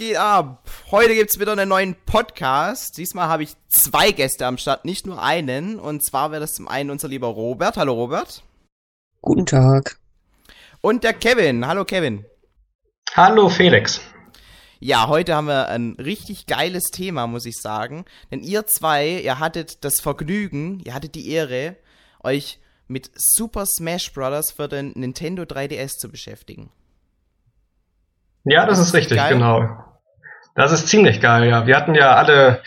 Geht ab? Heute gibt's wieder einen neuen Podcast. Diesmal habe ich zwei Gäste am Start, nicht nur einen. Und zwar wäre das zum einen unser lieber Robert. Hallo Robert. Guten Tag. Und der Kevin. Hallo Kevin. Hallo Felix. Ja, heute haben wir ein richtig geiles Thema, muss ich sagen. Denn ihr zwei, ihr hattet das Vergnügen, ihr hattet die Ehre, euch mit Super Smash Bros. für den Nintendo 3DS zu beschäftigen. Ja, das, das ist richtig, geil. genau. Das ist ziemlich geil, ja. Wir hatten ja alle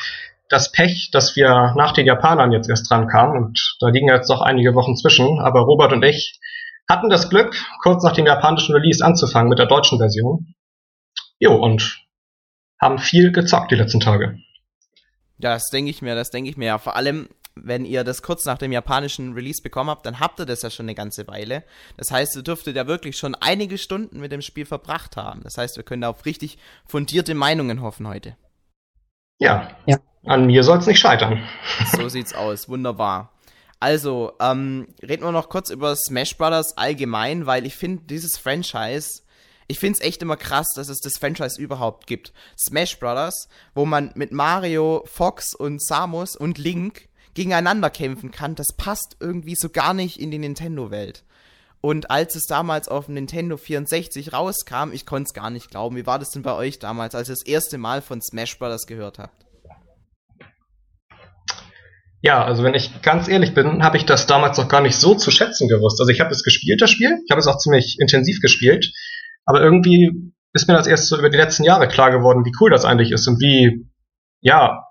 das Pech, dass wir nach den Japanern jetzt erst dran kamen und da liegen jetzt noch einige Wochen zwischen. Aber Robert und ich hatten das Glück, kurz nach dem japanischen Release anzufangen mit der deutschen Version. Jo, und haben viel gezockt die letzten Tage. Das denke ich mir, das denke ich mir. Ja, vor allem, wenn ihr das kurz nach dem japanischen Release bekommen habt, dann habt ihr das ja schon eine ganze Weile. Das heißt, ihr dürftet ja wirklich schon einige Stunden mit dem Spiel verbracht haben. Das heißt, wir können da auf richtig fundierte Meinungen hoffen heute. Ja, ja. an mir soll es nicht scheitern. So sieht's aus, wunderbar. Also, ähm, reden wir noch kurz über Smash Brothers allgemein, weil ich finde, dieses Franchise ich finde es echt immer krass, dass es das Franchise überhaupt gibt. Smash Brothers, wo man mit Mario, Fox und Samus und Link gegeneinander kämpfen kann, das passt irgendwie so gar nicht in die Nintendo-Welt. Und als es damals auf dem Nintendo 64 rauskam, ich konnte es gar nicht glauben. Wie war das denn bei euch damals, als ihr das erste Mal von Smash Bros. gehört habt? Ja, also wenn ich ganz ehrlich bin, habe ich das damals noch gar nicht so zu schätzen gewusst. Also ich habe es gespielt, das Spiel. Ich habe es auch ziemlich intensiv gespielt. Aber irgendwie ist mir das erst so über die letzten Jahre klar geworden, wie cool das eigentlich ist und wie, ja,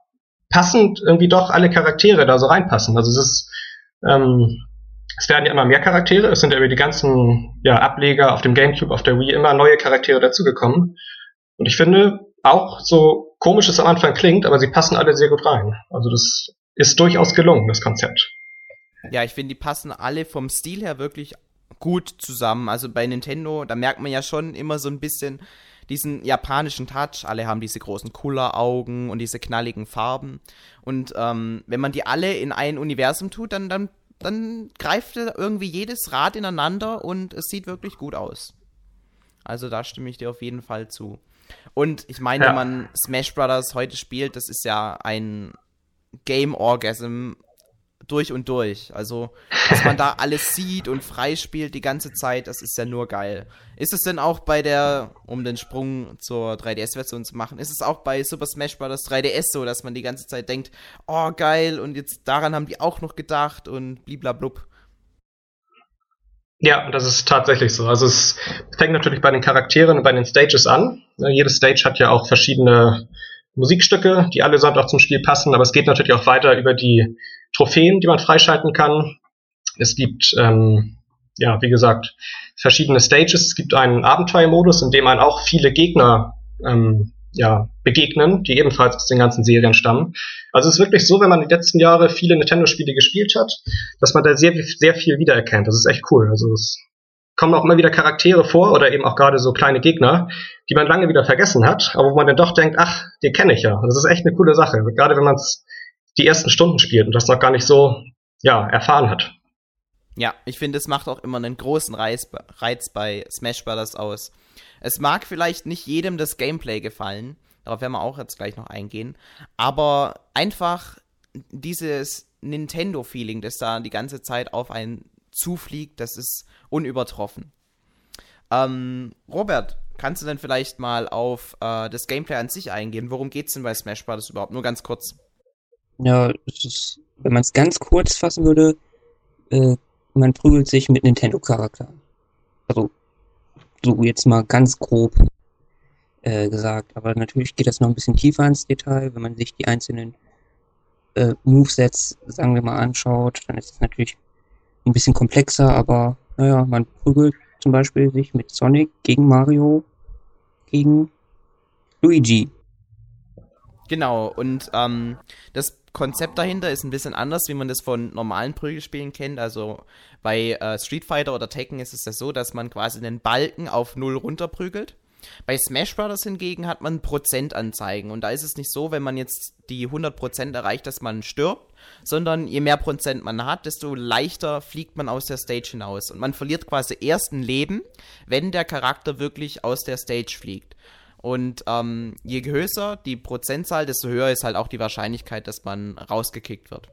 passend irgendwie doch alle Charaktere da so reinpassen. Also es ist, ähm, es werden ja immer mehr Charaktere, es sind ja über die ganzen ja, Ableger auf dem Gamecube, auf der Wii immer neue Charaktere dazugekommen. Und ich finde, auch so komisch es am Anfang klingt, aber sie passen alle sehr gut rein. Also das ist durchaus gelungen, das Konzept. Ja, ich finde, die passen alle vom Stil her wirklich gut zusammen. Also bei Nintendo, da merkt man ja schon immer so ein bisschen, diesen japanischen Touch. Alle haben diese großen Kulleraugen und diese knalligen Farben. Und ähm, wenn man die alle in ein Universum tut, dann, dann, dann greift irgendwie jedes Rad ineinander und es sieht wirklich gut aus. Also da stimme ich dir auf jeden Fall zu. Und ich meine, ja. wenn man Smash Brothers heute spielt, das ist ja ein Game Orgasm durch und durch. Also, dass man da alles sieht und frei spielt die ganze Zeit, das ist ja nur geil. Ist es denn auch bei der, um den Sprung zur 3DS-Version zu machen, ist es auch bei Super Smash Bros. 3DS so, dass man die ganze Zeit denkt, oh geil, und jetzt daran haben die auch noch gedacht und bliblablub? Ja, das ist tatsächlich so. Also es fängt natürlich bei den Charakteren und bei den Stages an. Jede Stage hat ja auch verschiedene Musikstücke, die allesamt auch zum Spiel passen, aber es geht natürlich auch weiter über die Trophäen, die man freischalten kann. Es gibt, ähm, ja, wie gesagt, verschiedene Stages. Es gibt einen Abenteuermodus, in dem man auch viele Gegner ähm, ja, begegnen, die ebenfalls aus den ganzen Serien stammen. Also es ist wirklich so, wenn man die letzten Jahre viele Nintendo-Spiele gespielt hat, dass man da sehr, sehr viel wiedererkennt. Das ist echt cool. Also es kommen auch immer wieder Charaktere vor oder eben auch gerade so kleine Gegner, die man lange wieder vergessen hat, aber wo man dann doch denkt, ach, die kenne ich ja. Das ist echt eine coole Sache. Gerade wenn man es die ersten Stunden spielt und das noch gar nicht so ja, erfahren hat. Ja, ich finde, es macht auch immer einen großen Reiz, Reiz bei Smash Bros. aus. Es mag vielleicht nicht jedem das Gameplay gefallen, darauf werden wir auch jetzt gleich noch eingehen, aber einfach dieses Nintendo-Feeling, das da die ganze Zeit auf einen zufliegt, das ist unübertroffen. Ähm, Robert, kannst du denn vielleicht mal auf äh, das Gameplay an sich eingehen? Worum geht es denn bei Smash Bros. überhaupt? Nur ganz kurz. Ja, ist, wenn man es ganz kurz fassen würde, äh, man prügelt sich mit Nintendo-Charakteren. Also, so jetzt mal ganz grob äh, gesagt. Aber natürlich geht das noch ein bisschen tiefer ins Detail. Wenn man sich die einzelnen äh, Movesets, sagen wir mal, anschaut, dann ist es natürlich ein bisschen komplexer, aber naja, man prügelt zum Beispiel sich mit Sonic gegen Mario, gegen Luigi. Genau, und ähm, das Konzept dahinter ist ein bisschen anders, wie man das von normalen Prügelspielen kennt. Also bei äh, Street Fighter oder Tekken ist es ja so, dass man quasi einen Balken auf null runterprügelt. Bei Smash Bros. hingegen hat man Prozentanzeigen und da ist es nicht so, wenn man jetzt die 100% erreicht, dass man stirbt, sondern je mehr Prozent man hat, desto leichter fliegt man aus der Stage hinaus und man verliert quasi erst ein Leben, wenn der Charakter wirklich aus der Stage fliegt. Und ähm, je größer die Prozentzahl, desto höher ist halt auch die Wahrscheinlichkeit, dass man rausgekickt wird.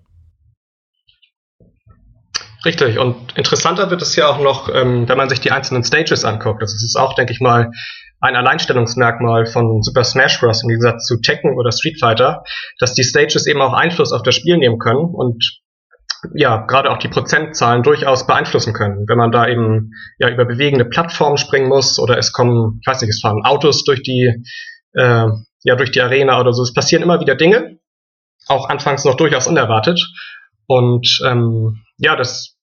Richtig, und interessanter wird es ja auch noch, ähm, wenn man sich die einzelnen Stages anguckt. Das ist auch, denke ich mal, ein Alleinstellungsmerkmal von Super Smash Bros. im Gegensatz zu Tekken oder Street Fighter, dass die Stages eben auch Einfluss auf das Spiel nehmen können und ja, gerade auch die Prozentzahlen durchaus beeinflussen können. Wenn man da eben ja über bewegende Plattformen springen muss oder es kommen, ich weiß nicht, es fahren Autos durch die, äh, ja, durch die Arena oder so. Es passieren immer wieder Dinge, auch anfangs noch durchaus unerwartet. Und ähm, ja, das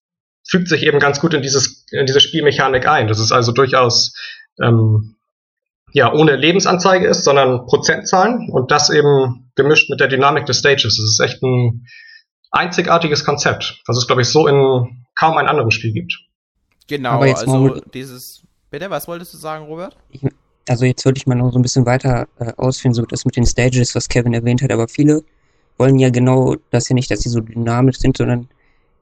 fügt sich eben ganz gut in dieses in diese Spielmechanik ein. Das ist also durchaus ähm, ja ohne Lebensanzeige ist, sondern Prozentzahlen und das eben gemischt mit der Dynamik des Stages. Das ist echt ein einzigartiges Konzept, was es glaube ich so in kaum einem anderen Spiel gibt. Genau, also dieses Bitte, was wolltest du sagen, Robert? Ich, also jetzt würde ich mal noch so ein bisschen weiter äh, ausführen, so das mit den Stages, was Kevin erwähnt hat, aber viele wollen ja genau das ja nicht, dass sie so dynamisch sind, sondern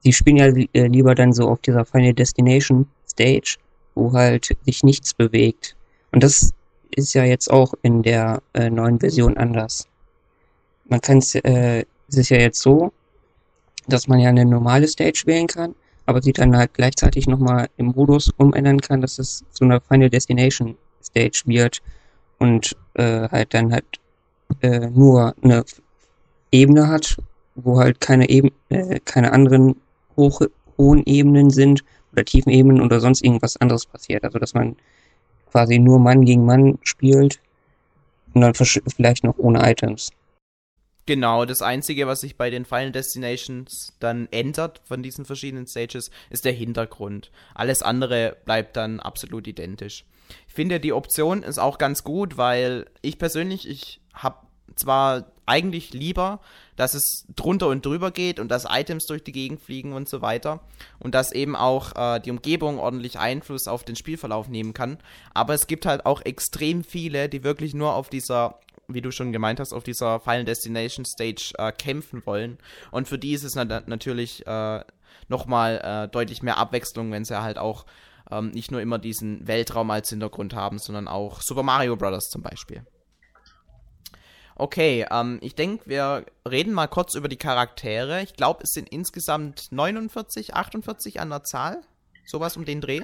sie spielen ja äh, lieber dann so auf dieser Final Destination Stage, wo halt sich nichts bewegt. Und das ist ja jetzt auch in der äh, neuen Version anders. Man kann es, äh, es ist ja jetzt so, dass man ja eine normale Stage wählen kann, aber sie dann halt gleichzeitig nochmal im Modus umändern kann, dass es zu einer Final Destination Stage wird und äh, halt dann halt äh, nur eine Ebene hat, wo halt keine, Eben äh, keine anderen hoch, hohen Ebenen sind oder tiefen Ebenen oder sonst irgendwas anderes passiert. Also dass man quasi nur Mann gegen Mann spielt und dann vielleicht noch ohne Items. Genau, das Einzige, was sich bei den Final Destinations dann ändert von diesen verschiedenen Stages, ist der Hintergrund. Alles andere bleibt dann absolut identisch. Ich finde, die Option ist auch ganz gut, weil ich persönlich, ich habe zwar eigentlich lieber, dass es drunter und drüber geht und dass Items durch die Gegend fliegen und so weiter und dass eben auch äh, die Umgebung ordentlich Einfluss auf den Spielverlauf nehmen kann. Aber es gibt halt auch extrem viele, die wirklich nur auf dieser wie du schon gemeint hast, auf dieser Final Destination Stage äh, kämpfen wollen. Und für die ist es nat natürlich äh, nochmal äh, deutlich mehr Abwechslung, wenn sie halt auch ähm, nicht nur immer diesen Weltraum als Hintergrund haben, sondern auch Super Mario Bros. zum Beispiel. Okay, ähm, ich denke, wir reden mal kurz über die Charaktere. Ich glaube, es sind insgesamt 49, 48 an der Zahl. Sowas um den Dreh.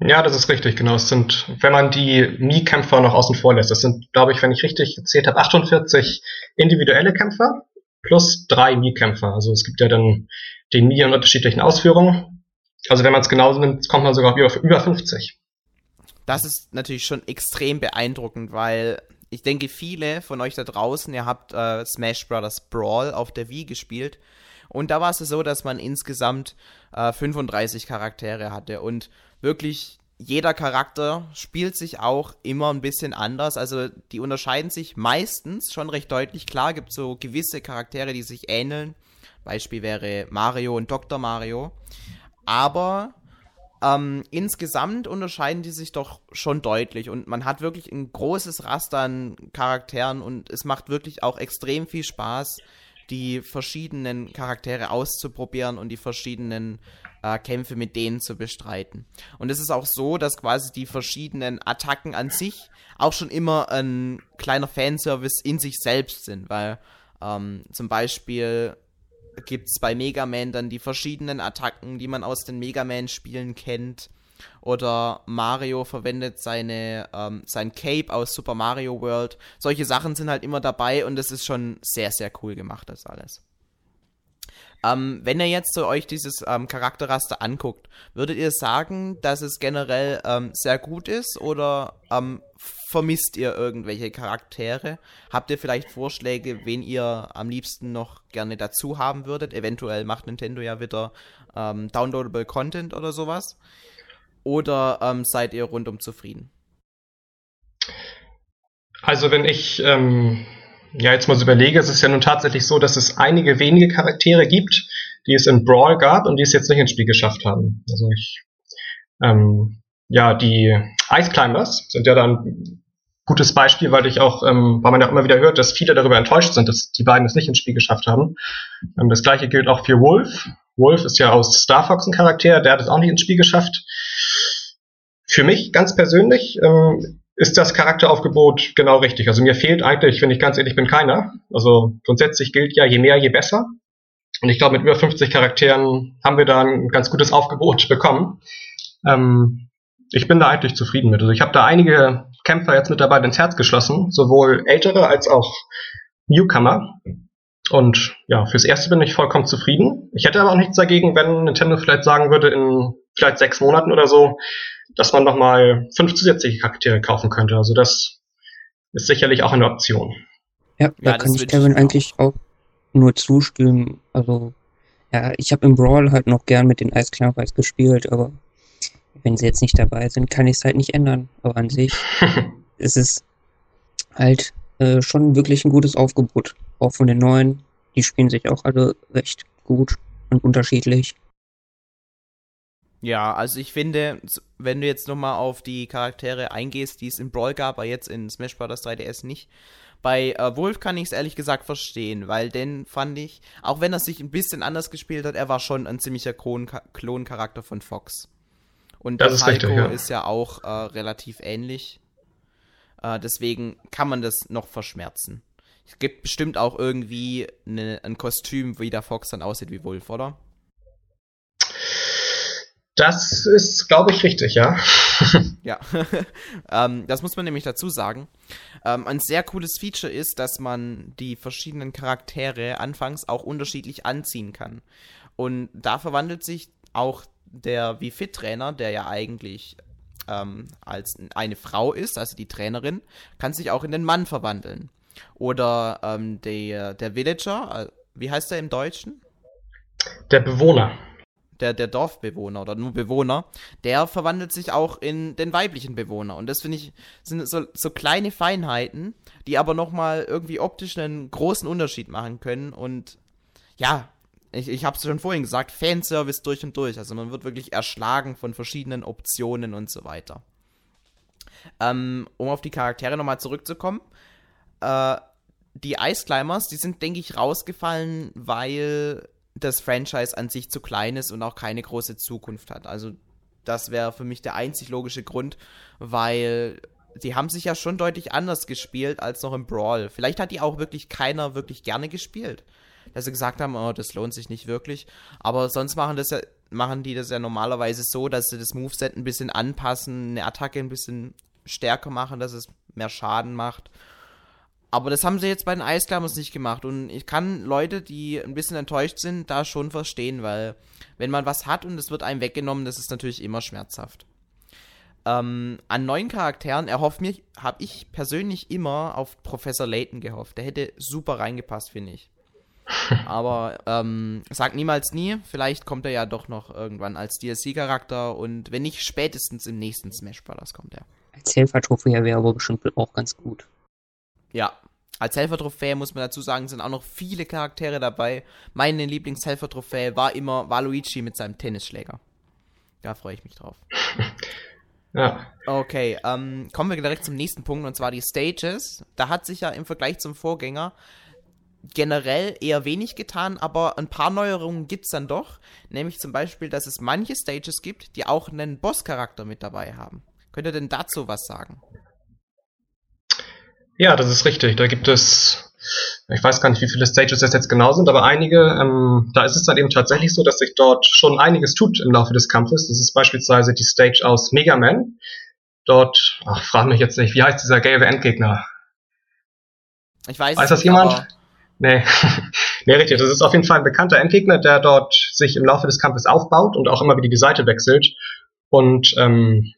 Ja, das ist richtig, genau. Es sind, wenn man die Mii-Kämpfer noch außen vor lässt, das sind, glaube ich, wenn ich richtig gezählt habe, 48 individuelle Kämpfer plus drei Mii-Kämpfer. Also es gibt ja dann den Mii in unterschiedlichen Ausführungen. Also wenn man es genauso nimmt, kommt man sogar auf über 50. Das ist natürlich schon extrem beeindruckend, weil ich denke, viele von euch da draußen, ihr habt äh, Smash Bros. Brawl auf der Wii gespielt. Und da war es so, dass man insgesamt äh, 35 Charaktere hatte. Und wirklich jeder Charakter spielt sich auch immer ein bisschen anders. Also die unterscheiden sich meistens schon recht deutlich. Klar gibt es so gewisse Charaktere, die sich ähneln. Beispiel wäre Mario und Dr. Mario. Aber ähm, insgesamt unterscheiden die sich doch schon deutlich und man hat wirklich ein großes Raster an Charakteren und es macht wirklich auch extrem viel Spaß, die verschiedenen Charaktere auszuprobieren und die verschiedenen äh, Kämpfe mit denen zu bestreiten. Und es ist auch so, dass quasi die verschiedenen Attacken an sich auch schon immer ein kleiner Fanservice in sich selbst sind, weil ähm, zum Beispiel gibt es bei Mega Man dann die verschiedenen Attacken, die man aus den Mega Man-Spielen kennt. Oder Mario verwendet seine, ähm, sein Cape aus Super Mario World. Solche Sachen sind halt immer dabei und es ist schon sehr, sehr cool gemacht, das alles. Ähm, wenn ihr jetzt so euch dieses ähm, Charakterraster anguckt, würdet ihr sagen, dass es generell ähm, sehr gut ist oder ähm, vermisst ihr irgendwelche Charaktere? Habt ihr vielleicht Vorschläge, wen ihr am liebsten noch gerne dazu haben würdet? Eventuell macht Nintendo ja wieder ähm, downloadable Content oder sowas. Oder ähm, seid ihr rundum zufrieden? Also wenn ich ähm, ja jetzt mal so überlege, es ist ja nun tatsächlich so, dass es einige wenige Charaktere gibt, die es in Brawl gab und die es jetzt nicht ins Spiel geschafft haben. Also ich ähm, ja, die Ice Climbers sind ja dann gutes Beispiel, weil ich auch, ähm, weil man ja immer wieder hört, dass viele darüber enttäuscht sind, dass die beiden es nicht ins Spiel geschafft haben. Ähm, das gleiche gilt auch für Wolf. Wolf ist ja aus Star Fox ein Charakter, der hat es auch nicht ins Spiel geschafft. Für mich ganz persönlich ähm, ist das Charakteraufgebot genau richtig. Also mir fehlt eigentlich, wenn ich ganz ehrlich bin, keiner. Also grundsätzlich gilt ja, je mehr, je besser. Und ich glaube, mit über 50 Charakteren haben wir da ein ganz gutes Aufgebot bekommen. Ähm, ich bin da eigentlich zufrieden mit. Also ich habe da einige Kämpfer jetzt mit dabei ins Herz geschlossen, sowohl ältere als auch Newcomer. Und ja, fürs Erste bin ich vollkommen zufrieden. Ich hätte aber auch nichts dagegen, wenn Nintendo vielleicht sagen würde, in vielleicht sechs Monaten oder so, dass man nochmal fünf zusätzliche Charaktere kaufen könnte. Also das ist sicherlich auch eine Option. Ja, da ja, kann ich Kevin eigentlich auch nur zustimmen. Also, ja, ich habe im Brawl halt noch gern mit den Eisklammerpreis gespielt, aber wenn sie jetzt nicht dabei sind, kann ich es halt nicht ändern. Aber an sich ist es halt äh, schon wirklich ein gutes Aufgebot. Auch von den neuen. Die spielen sich auch alle recht gut und unterschiedlich. Ja, also ich finde, wenn du jetzt nochmal auf die Charaktere eingehst, die es in Brawl gab, aber jetzt in Smash Bros. 3DS nicht. Bei äh, Wolf kann ich es ehrlich gesagt verstehen, weil den fand ich, auch wenn er sich ein bisschen anders gespielt hat, er war schon ein ziemlicher Kloncharakter von Fox. Und das der ist, richtig, ja. ist ja auch äh, relativ ähnlich. Äh, deswegen kann man das noch verschmerzen. Es gibt bestimmt auch irgendwie eine, ein Kostüm, wie der Fox dann aussieht wie Wolf, oder? Das ist, glaube ich, richtig, ja. ja, ähm, das muss man nämlich dazu sagen. Ähm, ein sehr cooles Feature ist, dass man die verschiedenen Charaktere anfangs auch unterschiedlich anziehen kann. Und da verwandelt sich auch der Wie-Fit-Trainer, der ja eigentlich ähm, als eine Frau ist, also die Trainerin, kann sich auch in den Mann verwandeln. Oder ähm, der, der Villager, äh, wie heißt er im Deutschen? Der Bewohner der, der Dorfbewohner oder nur Bewohner, der verwandelt sich auch in den weiblichen Bewohner. Und das finde ich, sind so, so kleine Feinheiten, die aber nochmal irgendwie optisch einen großen Unterschied machen können. Und ja, ich, ich habe es schon vorhin gesagt, Fanservice durch und durch. Also man wird wirklich erschlagen von verschiedenen Optionen und so weiter. Ähm, um auf die Charaktere nochmal zurückzukommen. Äh, die Ice Climbers, die sind, denke ich, rausgefallen, weil das Franchise an sich zu klein ist und auch keine große Zukunft hat. Also das wäre für mich der einzig logische Grund, weil sie haben sich ja schon deutlich anders gespielt als noch im Brawl. Vielleicht hat die auch wirklich keiner wirklich gerne gespielt. Dass sie gesagt haben, oh, das lohnt sich nicht wirklich. Aber sonst machen das ja, machen die das ja normalerweise so, dass sie das Moveset ein bisschen anpassen, eine Attacke ein bisschen stärker machen, dass es mehr Schaden macht. Aber das haben sie jetzt bei den Eisklammers nicht gemacht. Und ich kann Leute, die ein bisschen enttäuscht sind, da schon verstehen, weil wenn man was hat und es wird einem weggenommen, das ist natürlich immer schmerzhaft. Ähm, an neuen Charakteren erhofft mich, habe ich persönlich immer auf Professor Layton gehofft. Der hätte super reingepasst, finde ich. Aber ähm, sag niemals nie. Vielleicht kommt er ja doch noch irgendwann als DLC-Charakter und wenn nicht, spätestens im nächsten Smash Bros. kommt er. Als Helfer-Trophäe wäre aber bestimmt auch ganz gut. Ja. Als Helfertrophäe muss man dazu sagen, sind auch noch viele Charaktere dabei. Meine Lieblingshelfertrophäe war immer Waluigi mit seinem Tennisschläger. Da freue ich mich drauf. ja. Okay, ähm, kommen wir direkt zum nächsten Punkt und zwar die Stages. Da hat sich ja im Vergleich zum Vorgänger generell eher wenig getan, aber ein paar Neuerungen gibt es dann doch. Nämlich zum Beispiel, dass es manche Stages gibt, die auch einen Bosscharakter mit dabei haben. Könnt ihr denn dazu was sagen? Ja, das ist richtig. Da gibt es, ich weiß gar nicht, wie viele Stages das jetzt genau sind, aber einige, ähm, da ist es dann eben tatsächlich so, dass sich dort schon einiges tut im Laufe des Kampfes. Das ist beispielsweise die Stage aus Mega Man. Dort, ach, frag mich jetzt nicht, wie heißt dieser gelbe Endgegner? Ich weiß, weiß das jemand? Nee. nee, richtig. Das ist auf jeden Fall ein bekannter Endgegner, der dort sich im Laufe des Kampfes aufbaut und auch immer wieder die Seite wechselt und ähm,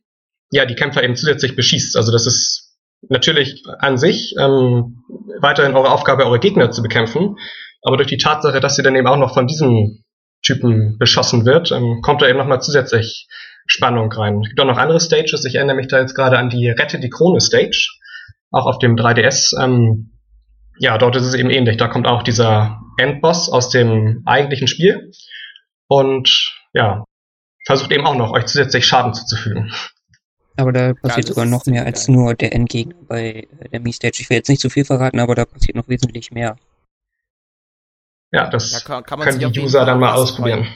ja, die Kämpfer eben zusätzlich beschießt. Also das ist natürlich an sich ähm, weiterhin eure Aufgabe, eure Gegner zu bekämpfen. Aber durch die Tatsache, dass sie dann eben auch noch von diesem Typen beschossen wird, ähm, kommt da eben nochmal zusätzlich Spannung rein. Es gibt auch noch andere Stages. Ich erinnere mich da jetzt gerade an die Rette die Krone Stage, auch auf dem 3DS. Ähm, ja, dort ist es eben ähnlich. Da kommt auch dieser Endboss aus dem eigentlichen Spiel und ja, versucht eben auch noch euch zusätzlich Schaden zuzufügen. Aber da passiert ja, sogar noch mehr als geil. nur der Endgegner bei der Mi-Stage. Ich will jetzt nicht zu viel verraten, aber da passiert noch wesentlich mehr. Ja, das da kann, kann können die User dann mal ausprobieren.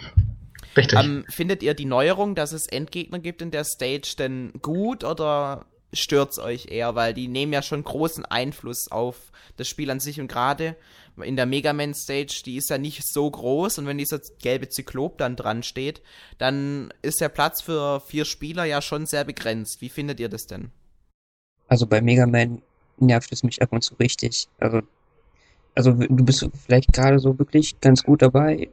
Richtig. Ähm, findet ihr die Neuerung, dass es Endgegner gibt in der Stage denn gut oder stört's euch eher? Weil die nehmen ja schon großen Einfluss auf das Spiel an sich und gerade in der Mega Man Stage, die ist ja nicht so groß und wenn dieser gelbe Zyklop dann dran steht, dann ist der Platz für vier Spieler ja schon sehr begrenzt. Wie findet ihr das denn? Also bei Mega Man nervt es mich ab und zu richtig. Also, also du bist vielleicht gerade so wirklich ganz gut dabei,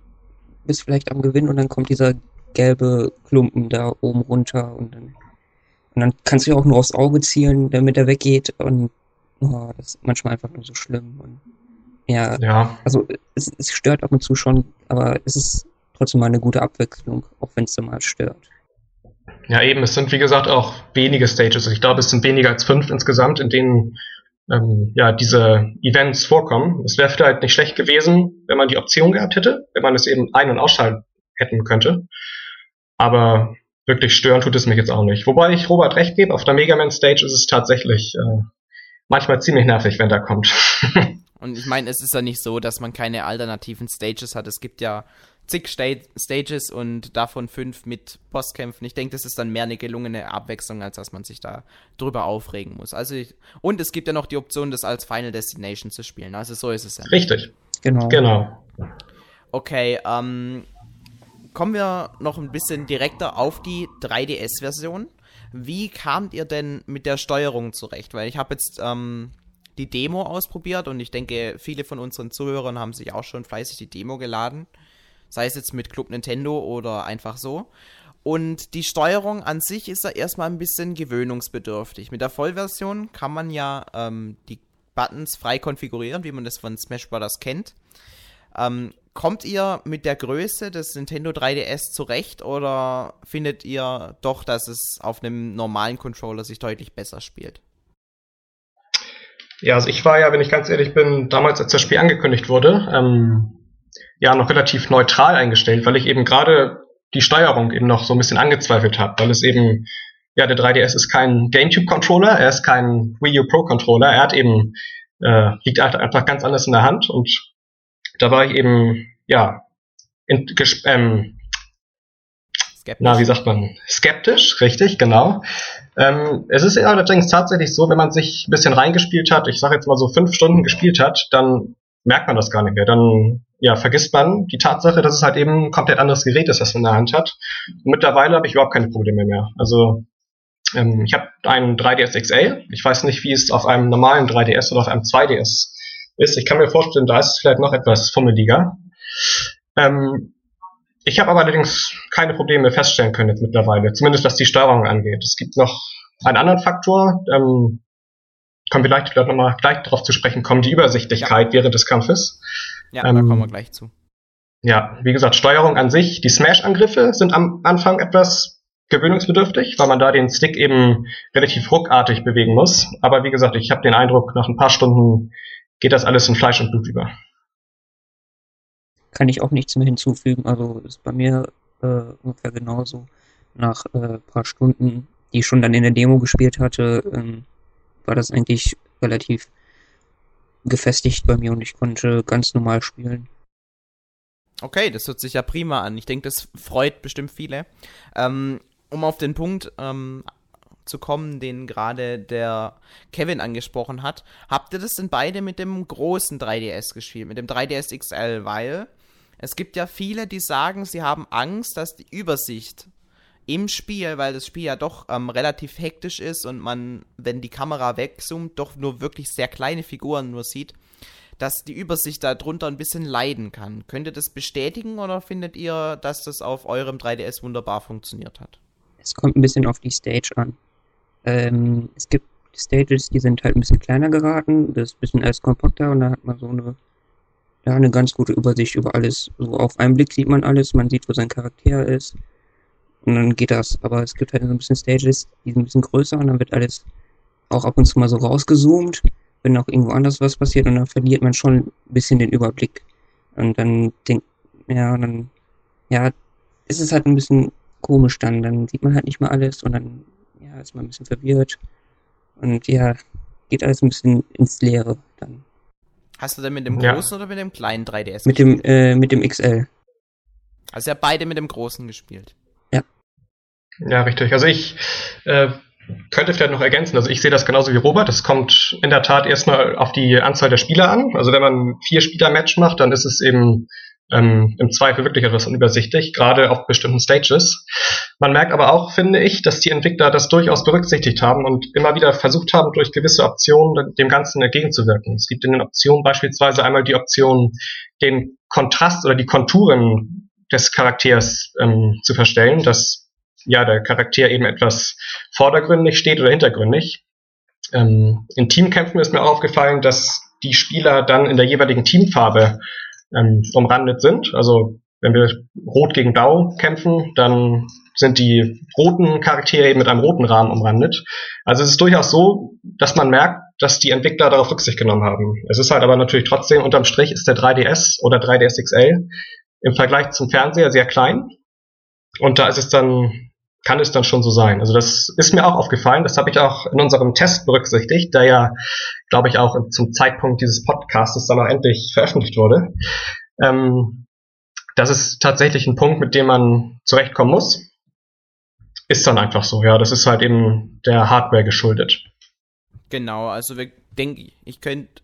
bist vielleicht am Gewinn und dann kommt dieser gelbe Klumpen da oben runter und dann, und dann kannst du ja auch nur aufs Auge zielen, damit er weggeht und oh, das ist manchmal einfach nur so schlimm und ja, ja. also es, es stört ab und zu schon, aber es ist trotzdem mal eine gute Abwechslung, auch wenn es dann mal stört. Ja, eben, es sind wie gesagt auch wenige Stages. Ich glaube, es sind weniger als fünf insgesamt, in denen ähm, ja diese Events vorkommen. Es wäre vielleicht nicht schlecht gewesen, wenn man die Option gehabt hätte, wenn man es eben ein- und ausschalten hätten könnte. Aber wirklich stören tut es mich jetzt auch nicht. Wobei ich Robert recht gebe, auf der Mega Man Stage ist es tatsächlich äh, manchmal ziemlich nervig, wenn der kommt. Und ich meine, es ist ja nicht so, dass man keine alternativen Stages hat. Es gibt ja zig Sta Stages und davon fünf mit Bosskämpfen. Ich denke, das ist dann mehr eine gelungene Abwechslung, als dass man sich da drüber aufregen muss. Also ich, und es gibt ja noch die Option, das als Final Destination zu spielen. Also so ist es ja. Richtig. Genau. Genau. Okay, ähm, kommen wir noch ein bisschen direkter auf die 3DS-Version. Wie kamt ihr denn mit der Steuerung zurecht? Weil ich habe jetzt ähm, die Demo ausprobiert und ich denke, viele von unseren Zuhörern haben sich auch schon fleißig die Demo geladen. Sei es jetzt mit Club Nintendo oder einfach so. Und die Steuerung an sich ist da erstmal ein bisschen gewöhnungsbedürftig. Mit der Vollversion kann man ja ähm, die Buttons frei konfigurieren, wie man das von Smash Bros. kennt. Ähm, kommt ihr mit der Größe des Nintendo 3DS zurecht oder findet ihr doch, dass es auf einem normalen Controller sich deutlich besser spielt? Ja, also ich war ja, wenn ich ganz ehrlich bin, damals, als das Spiel angekündigt wurde, ähm, ja noch relativ neutral eingestellt, weil ich eben gerade die Steuerung eben noch so ein bisschen angezweifelt habe, weil es eben, ja, der 3DS ist kein GameCube-Controller, er ist kein Wii U Pro-Controller, er hat eben, äh, liegt einfach ganz anders in der Hand und da war ich eben, ja, in, ähm, Skeptisch. Na, wie sagt man? Skeptisch, richtig, genau. Ähm, es ist allerdings tatsächlich so, wenn man sich ein bisschen reingespielt hat, ich sage jetzt mal so fünf Stunden gespielt hat, dann merkt man das gar nicht mehr. Dann ja, vergisst man die Tatsache, dass es halt eben ein komplett anderes Gerät ist, das man in der Hand hat. Und mittlerweile habe ich überhaupt keine Probleme mehr. Also ähm, ich habe einen 3DS XL. Ich weiß nicht, wie es auf einem normalen 3DS oder auf einem 2DS ist. Ich kann mir vorstellen, da ist es vielleicht noch etwas fummeliger. Ähm, ich habe aber allerdings keine Probleme feststellen können jetzt mittlerweile, zumindest was die Steuerung angeht. Es gibt noch einen anderen Faktor, ähm, können wir vielleicht nochmal gleich darauf zu sprechen kommen, die Übersichtlichkeit ja. während des Kampfes. Ja, ähm, da kommen wir gleich zu. Ja, wie gesagt, Steuerung an sich, die Smash-Angriffe sind am Anfang etwas gewöhnungsbedürftig, weil man da den Stick eben relativ ruckartig bewegen muss. Aber wie gesagt, ich habe den Eindruck, nach ein paar Stunden geht das alles in Fleisch und Blut über kann ich auch nichts mehr hinzufügen. Also ist bei mir äh, ungefähr genauso. Nach äh, paar Stunden, die ich schon dann in der Demo gespielt hatte, ähm, war das eigentlich relativ gefestigt bei mir und ich konnte ganz normal spielen. Okay, das hört sich ja prima an. Ich denke, das freut bestimmt viele. Ähm, um auf den Punkt ähm, zu kommen, den gerade der Kevin angesprochen hat. Habt ihr das denn beide mit dem großen 3DS gespielt, mit dem 3DS XL? Weil es gibt ja viele, die sagen, sie haben Angst, dass die Übersicht im Spiel, weil das Spiel ja doch ähm, relativ hektisch ist und man, wenn die Kamera wegzoomt, doch nur wirklich sehr kleine Figuren nur sieht, dass die Übersicht darunter ein bisschen leiden kann. Könnt ihr das bestätigen oder findet ihr, dass das auf eurem 3DS wunderbar funktioniert hat? Es kommt ein bisschen auf die Stage an. Ähm, es gibt Stages, die sind halt ein bisschen kleiner geraten, das ist ein bisschen alles kompakter und da hat man so eine ja, eine ganz gute Übersicht über alles. So auf einen Blick sieht man alles, man sieht, wo sein Charakter ist. Und dann geht das. Aber es gibt halt so ein bisschen Stages, die sind ein bisschen größer und dann wird alles auch ab und zu mal so rausgezoomt, wenn auch irgendwo anders was passiert und dann verliert man schon ein bisschen den Überblick. Und dann denkt, ja, dann, ja, ist es halt ein bisschen komisch dann. Dann sieht man halt nicht mehr alles und dann, ja, ist man ein bisschen verwirrt. Und ja, geht alles ein bisschen ins Leere dann. Hast du denn mit dem großen ja. oder mit dem kleinen 3DS mit gespielt? Dem, äh, mit dem XL. Also ja beide mit dem großen gespielt. Ja. Ja, richtig. Also ich äh, könnte vielleicht noch ergänzen, also ich sehe das genauso wie Robert, es kommt in der Tat erstmal auf die Anzahl der Spieler an. Also wenn man vier Spieler-Match macht, dann ist es eben ähm, im Zweifel wirklich etwas unübersichtlich, gerade auf bestimmten Stages. Man merkt aber auch, finde ich, dass die Entwickler das durchaus berücksichtigt haben und immer wieder versucht haben, durch gewisse Optionen dem Ganzen entgegenzuwirken. Es gibt in den Optionen beispielsweise einmal die Option, den Kontrast oder die Konturen des Charakters ähm, zu verstellen, dass ja der Charakter eben etwas vordergründig steht oder hintergründig. Ähm, in Teamkämpfen ist mir auch aufgefallen, dass die Spieler dann in der jeweiligen Teamfarbe ähm, umrandet sind. Also wenn wir rot gegen blau kämpfen, dann sind die roten Charaktere eben mit einem roten Rahmen umrandet. Also es ist durchaus so, dass man merkt, dass die Entwickler darauf Rücksicht genommen haben. Es ist halt aber natürlich trotzdem, unterm Strich ist der 3DS oder 3DS XL im Vergleich zum Fernseher sehr klein. Und da ist es dann, kann es dann schon so sein. Also das ist mir auch aufgefallen. Das habe ich auch in unserem Test berücksichtigt, der ja, glaube ich, auch zum Zeitpunkt dieses Podcasts dann auch endlich veröffentlicht wurde. Ähm, das ist tatsächlich ein Punkt, mit dem man zurechtkommen muss. Ist dann einfach so, ja. Das ist halt eben der Hardware geschuldet. Genau, also wir denken, ich könnte,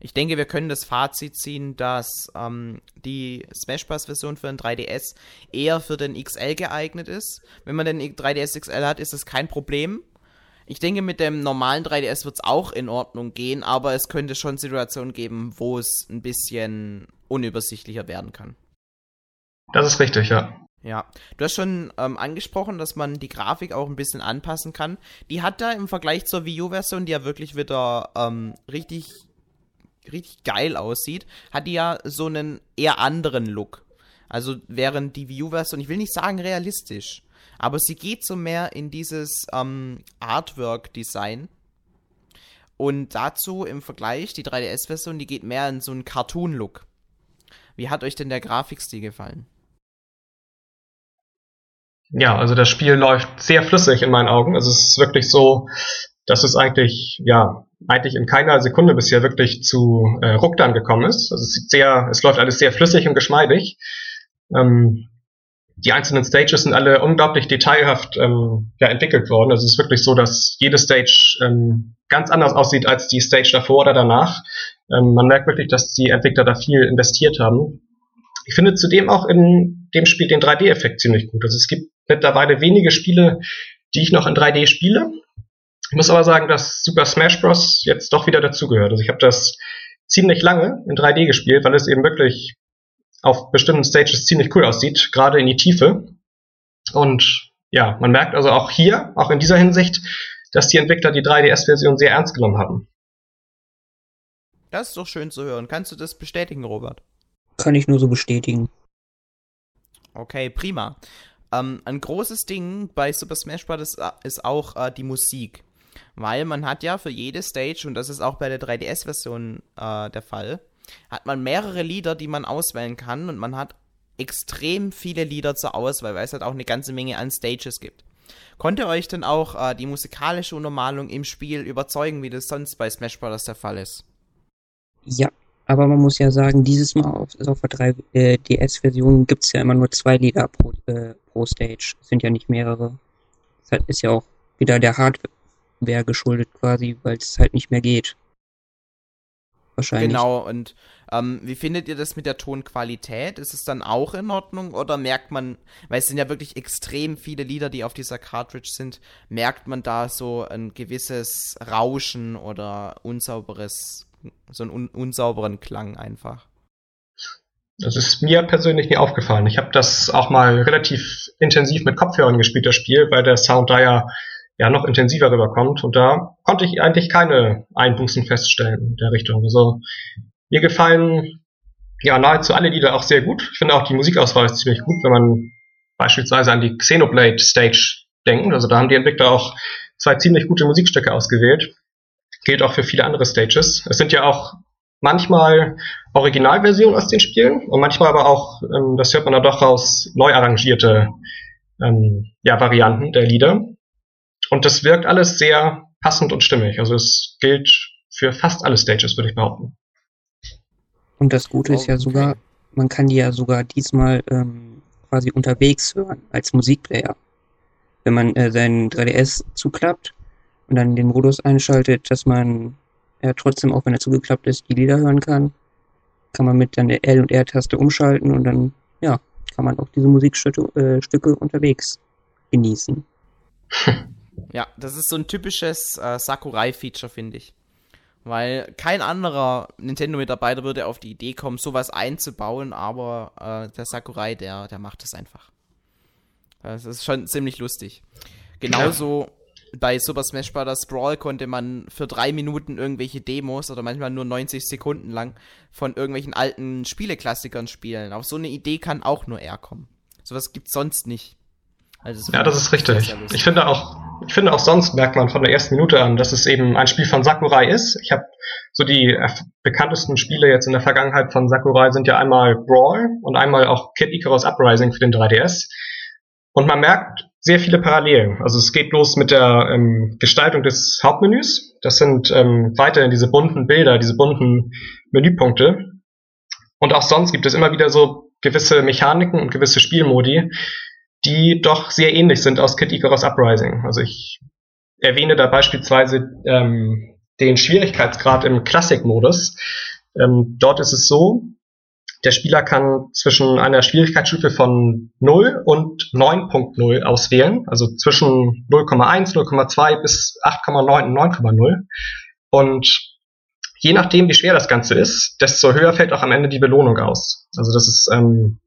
ich denke, wir können das Fazit ziehen, dass ähm, die Smash Bros. Version für den 3DS eher für den XL geeignet ist. Wenn man den 3DS XL hat, ist es kein Problem. Ich denke, mit dem normalen 3DS wird es auch in Ordnung gehen, aber es könnte schon Situationen geben, wo es ein bisschen unübersichtlicher werden kann. Das ist richtig, ja. Ja, du hast schon ähm, angesprochen, dass man die Grafik auch ein bisschen anpassen kann. Die hat da im Vergleich zur Wii U-Version, die ja wirklich wieder ähm, richtig, richtig geil aussieht, hat die ja so einen eher anderen Look. Also während die Wii U-Version, ich will nicht sagen realistisch, aber sie geht so mehr in dieses ähm, Artwork-Design. Und dazu im Vergleich, die 3DS-Version, die geht mehr in so einen Cartoon-Look. Wie hat euch denn der Grafikstil gefallen? Ja, also das Spiel läuft sehr flüssig in meinen Augen. Also es ist wirklich so, dass es eigentlich, ja, eigentlich in keiner Sekunde bisher wirklich zu äh, Ruckdan gekommen ist. Also es sieht sehr, es läuft alles sehr flüssig und geschmeidig. Ähm, die einzelnen Stages sind alle unglaublich detailhaft ähm, ja, entwickelt worden. Also es ist wirklich so, dass jede Stage ähm, ganz anders aussieht als die Stage davor oder danach. Ähm, man merkt wirklich, dass die Entwickler da viel investiert haben. Ich finde zudem auch in dem Spiel den 3D-Effekt ziemlich gut. Also es gibt mittlerweile wenige Spiele, die ich noch in 3D spiele. Ich muss aber sagen, dass Super Smash Bros. jetzt doch wieder dazugehört. Also ich habe das ziemlich lange in 3D gespielt, weil es eben wirklich auf bestimmten Stages ziemlich cool aussieht, gerade in die Tiefe. Und ja, man merkt also auch hier, auch in dieser Hinsicht, dass die Entwickler die 3DS-Version sehr ernst genommen haben. Das ist doch schön zu hören. Kannst du das bestätigen, Robert? Kann ich nur so bestätigen. Okay, prima. Ähm, ein großes Ding bei Super Smash Bros. ist, ist auch äh, die Musik. Weil man hat ja für jede Stage, und das ist auch bei der 3DS-Version äh, der Fall, hat man mehrere Lieder, die man auswählen kann und man hat extrem viele Lieder zur Auswahl, weil es halt auch eine ganze Menge an Stages gibt. Konnte euch denn auch äh, die musikalische Untermalung im Spiel überzeugen, wie das sonst bei Smash Bros. der Fall ist? Ja, aber man muss ja sagen, dieses Mal auf, auf der 3DS-Version äh, gibt es ja immer nur zwei Lieder pro, äh, pro Stage. Sind ja nicht mehrere. Das ist ja auch wieder der Hardware geschuldet quasi, weil es halt nicht mehr geht wahrscheinlich. Genau, und ähm, wie findet ihr das mit der Tonqualität? Ist es dann auch in Ordnung oder merkt man, weil es sind ja wirklich extrem viele Lieder, die auf dieser Cartridge sind, merkt man da so ein gewisses Rauschen oder unsauberes, so einen un unsauberen Klang einfach? Das ist mir persönlich nie aufgefallen. Ich habe das auch mal relativ intensiv mit Kopfhörern gespielt, das Spiel, weil der Sound da ja ja noch intensiver rüberkommt. Und da konnte ich eigentlich keine Einbußen feststellen in der Richtung. Also mir gefallen ja nahezu alle Lieder auch sehr gut. Ich finde auch die Musikauswahl ist ziemlich gut, wenn man beispielsweise an die Xenoblade Stage denkt. Also da haben die Entwickler auch zwei ziemlich gute Musikstücke ausgewählt. Gilt auch für viele andere Stages. Es sind ja auch manchmal Originalversionen aus den Spielen und manchmal aber auch, ähm, das hört man da doch raus, neu arrangierte ähm, ja, Varianten der Lieder. Und das wirkt alles sehr passend und stimmig. Also es gilt für fast alle Stages, würde ich behaupten. Und das Gute ist ja sogar, man kann die ja sogar diesmal ähm, quasi unterwegs hören als Musikplayer. wenn man äh, seinen 3DS zuklappt und dann den Modus einschaltet, dass man ja trotzdem, auch wenn er zugeklappt ist, die Lieder hören kann, kann man mit dann der L- und R-Taste umschalten und dann, ja, kann man auch diese Musikstücke äh, Stücke unterwegs genießen. Ja, das ist so ein typisches äh, Sakurai-Feature, finde ich. Weil kein anderer Nintendo-Mitarbeiter würde auf die Idee kommen, sowas einzubauen, aber äh, der Sakurai, der, der macht es einfach. Das ist schon ziemlich lustig. Genauso ja. bei Super Smash Bros. Brawl konnte man für drei Minuten irgendwelche Demos oder manchmal nur 90 Sekunden lang von irgendwelchen alten Spieleklassikern spielen. Auf so eine Idee kann auch nur er kommen. Sowas gibt's sonst nicht. Also ja, das ist richtig. Ich finde auch, ich finde auch sonst merkt man von der ersten Minute an, dass es eben ein Spiel von Sakurai ist. Ich habe so die bekanntesten Spiele jetzt in der Vergangenheit von Sakurai sind ja einmal Brawl und einmal auch Kid Icarus Uprising für den 3DS. Und man merkt sehr viele Parallelen. Also es geht los mit der ähm, Gestaltung des Hauptmenüs. Das sind ähm, weiterhin diese bunten Bilder, diese bunten Menüpunkte. Und auch sonst gibt es immer wieder so gewisse Mechaniken und gewisse Spielmodi, die doch sehr ähnlich sind aus Kid Icarus Uprising. Also ich erwähne da beispielsweise ähm, den Schwierigkeitsgrad im Classic-Modus. Ähm, dort ist es so, der Spieler kann zwischen einer Schwierigkeitsstufe von 0 und 9.0 auswählen, also zwischen 0,1, 0,2 bis 8,9 und 9,0. Und je nachdem, wie schwer das Ganze ist, desto höher fällt auch am Ende die Belohnung aus. Also das ist ähm,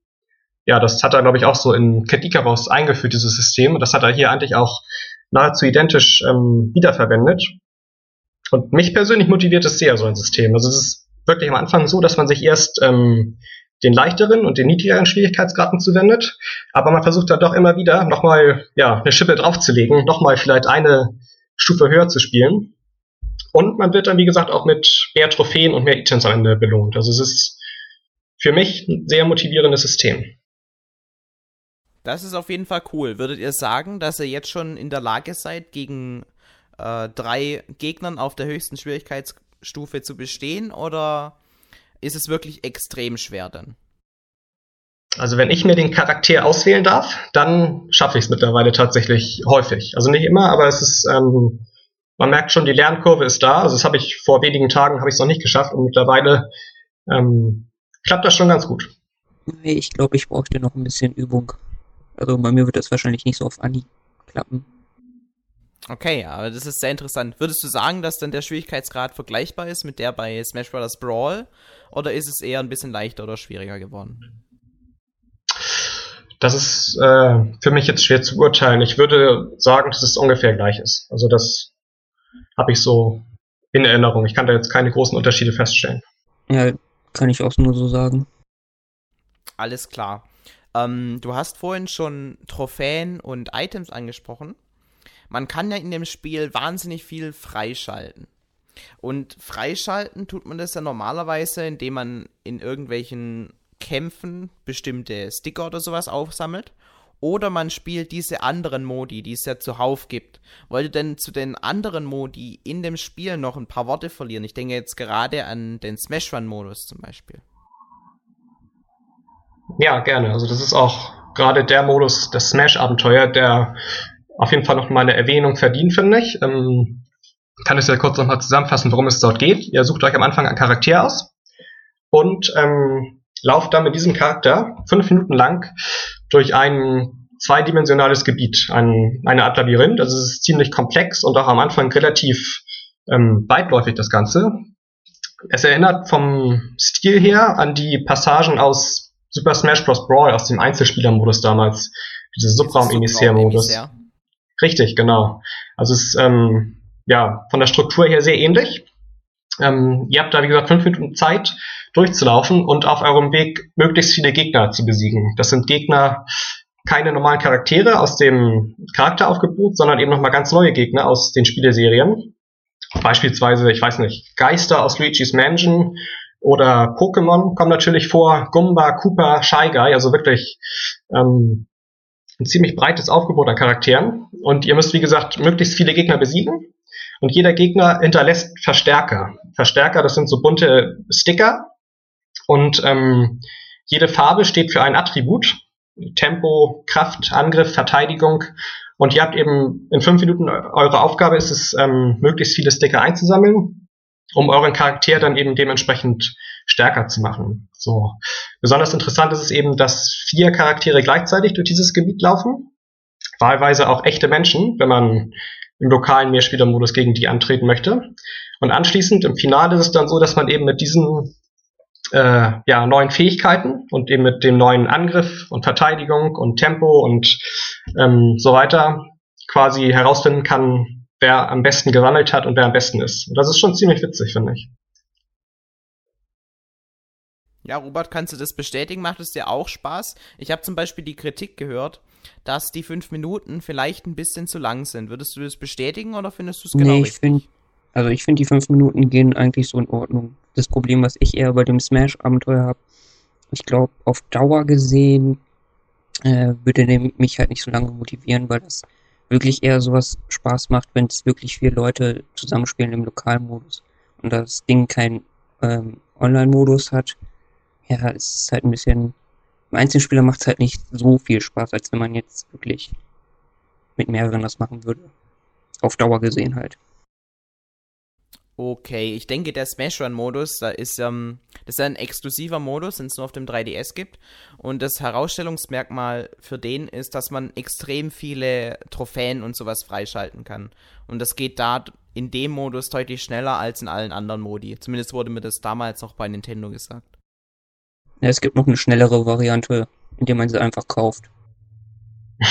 ja, das hat er, glaube ich, auch so in Cat Icarus eingeführt, dieses System. Und das hat er hier eigentlich auch nahezu identisch ähm, wiederverwendet. Und mich persönlich motiviert es sehr, so ein System. Also es ist wirklich am Anfang so, dass man sich erst ähm, den leichteren und den niedrigeren Schwierigkeitsgraden zuwendet, aber man versucht dann doch immer wieder nochmal ja, eine Schippe draufzulegen, nochmal vielleicht eine Stufe höher zu spielen. Und man wird dann, wie gesagt, auch mit mehr Trophäen und mehr Items am Ende belohnt. Also es ist für mich ein sehr motivierendes System. Das ist auf jeden Fall cool. Würdet ihr sagen, dass ihr jetzt schon in der Lage seid, gegen äh, drei Gegnern auf der höchsten Schwierigkeitsstufe zu bestehen? Oder ist es wirklich extrem schwer dann? Also wenn ich mir den Charakter auswählen darf, dann schaffe ich es mittlerweile tatsächlich häufig. Also nicht immer, aber es ist, ähm, man merkt schon, die Lernkurve ist da. Also das habe ich vor wenigen Tagen habe ich es noch nicht geschafft und mittlerweile ähm, klappt das schon ganz gut. Ich glaube, ich bräuchte noch ein bisschen Übung. Also bei mir wird das wahrscheinlich nicht so auf Anhieb klappen. Okay, aber das ist sehr interessant. Würdest du sagen, dass dann der Schwierigkeitsgrad vergleichbar ist mit der bei Smash Bros. Brawl? Oder ist es eher ein bisschen leichter oder schwieriger geworden? Das ist äh, für mich jetzt schwer zu beurteilen. Ich würde sagen, dass es ungefähr gleich ist. Also das habe ich so in Erinnerung. Ich kann da jetzt keine großen Unterschiede feststellen. Ja, kann ich auch nur so sagen. Alles klar. Ähm, du hast vorhin schon Trophäen und Items angesprochen. Man kann ja in dem Spiel wahnsinnig viel freischalten. Und freischalten tut man das ja normalerweise, indem man in irgendwelchen Kämpfen bestimmte Sticker oder sowas aufsammelt. Oder man spielt diese anderen Modi, die es ja zuhauf gibt. Wollt ihr denn zu den anderen Modi in dem Spiel noch ein paar Worte verlieren? Ich denke jetzt gerade an den Smash Run-Modus zum Beispiel. Ja, gerne. Also das ist auch gerade der Modus, das Smash-Abenteuer, der auf jeden Fall noch mal eine Erwähnung verdient, finde ich. Ähm, kann es ja kurz nochmal zusammenfassen, worum es dort geht. Ihr sucht euch am Anfang einen Charakter aus und ähm, lauft dann mit diesem Charakter fünf Minuten lang durch ein zweidimensionales Gebiet, ein, eine Art Labyrinth. Also es ist ziemlich komplex und auch am Anfang relativ ähm, weitläufig das Ganze. Es erinnert vom Stil her an die Passagen aus Super Smash Bros. Brawl aus dem Einzelspielermodus damals. Dieses Subraum-Emissär-Modus. Richtig, genau. Also es ist ähm, ja von der Struktur her sehr ähnlich. Ähm, ihr habt da, wie gesagt, fünf Minuten Zeit durchzulaufen und auf eurem Weg möglichst viele Gegner zu besiegen. Das sind Gegner, keine normalen Charaktere aus dem Charakteraufgebot, sondern eben nochmal ganz neue Gegner aus den Spieleserien. Beispielsweise, ich weiß nicht, Geister aus Luigi's Mansion oder Pokémon kommen natürlich vor, Gumba, Koopa, Shy Guy, also wirklich ähm, ein ziemlich breites Aufgebot an Charakteren. Und ihr müsst, wie gesagt, möglichst viele Gegner besiegen. Und jeder Gegner hinterlässt Verstärker. Verstärker, das sind so bunte Sticker. Und ähm, jede Farbe steht für ein Attribut. Tempo, Kraft, Angriff, Verteidigung. Und ihr habt eben in fünf Minuten eure Aufgabe ist es, ähm, möglichst viele Sticker einzusammeln, um euren Charakter dann eben dementsprechend stärker zu machen. So. Besonders interessant ist es eben, dass vier Charaktere gleichzeitig durch dieses Gebiet laufen. Wahlweise auch echte Menschen, wenn man im lokalen Mehrspielermodus gegen die antreten möchte. Und anschließend im Finale ist es dann so, dass man eben mit diesen äh, ja, neuen Fähigkeiten und eben mit dem neuen Angriff und Verteidigung und Tempo und ähm, so weiter quasi herausfinden kann, wer am besten gesammelt hat und wer am besten ist. Und das ist schon ziemlich witzig, finde ich. Ja, Robert, kannst du das bestätigen? Macht es dir auch Spaß? Ich habe zum Beispiel die Kritik gehört, dass die fünf Minuten vielleicht ein bisschen zu lang sind. Würdest du das bestätigen oder findest du es genau nee, ich finde, also ich finde die fünf Minuten gehen eigentlich so in Ordnung. Das Problem, was ich eher bei dem Smash-Abenteuer habe, ich glaube, auf Dauer gesehen äh, würde der mich halt nicht so lange motivieren, weil das wirklich eher sowas Spaß macht, wenn es wirklich vier Leute zusammenspielen im Lokalmodus und das Ding kein ähm, Online-Modus hat. Ja, es ist halt ein bisschen. Im Einzelspieler macht es halt nicht so viel Spaß, als wenn man jetzt wirklich mit mehreren das machen würde. Auf Dauer gesehen halt. Okay, ich denke, der Smash Run-Modus, da ist, ähm, das ist ein exklusiver Modus, den es nur auf dem 3DS gibt. Und das Herausstellungsmerkmal für den ist, dass man extrem viele Trophäen und sowas freischalten kann. Und das geht da in dem Modus deutlich schneller als in allen anderen Modi. Zumindest wurde mir das damals noch bei Nintendo gesagt. Ja, es gibt noch eine schnellere Variante, indem man sie einfach kauft.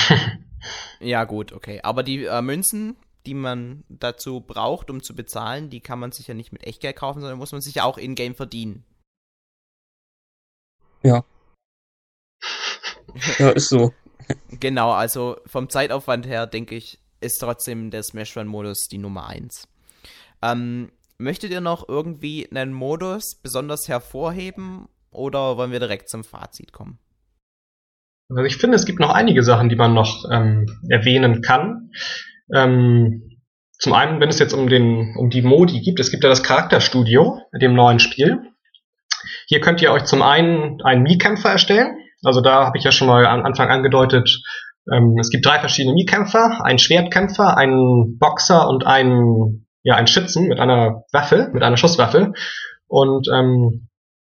ja, gut, okay. Aber die äh, Münzen, die man dazu braucht, um zu bezahlen, die kann man sich ja nicht mit Echtgeld kaufen, sondern muss man sich ja auch in-game verdienen. Ja. ja, ist so. Genau, also vom Zeitaufwand her denke ich, ist trotzdem der Smash Run-Modus die Nummer 1. Ähm, möchtet ihr noch irgendwie einen Modus besonders hervorheben oder wollen wir direkt zum Fazit kommen? Also ich finde, es gibt noch einige Sachen, die man noch ähm, erwähnen kann. Ähm, zum einen, wenn es jetzt um den um die Modi gibt, es gibt ja das Charakterstudio mit dem neuen Spiel. Hier könnt ihr euch zum einen einen Mii-Kämpfer erstellen. Also da habe ich ja schon mal am Anfang angedeutet, ähm, es gibt drei verschiedene Mii-Kämpfer, einen Schwertkämpfer, einen Boxer und einen ja einen Schützen mit einer Waffe, mit einer Schusswaffe. Und ähm,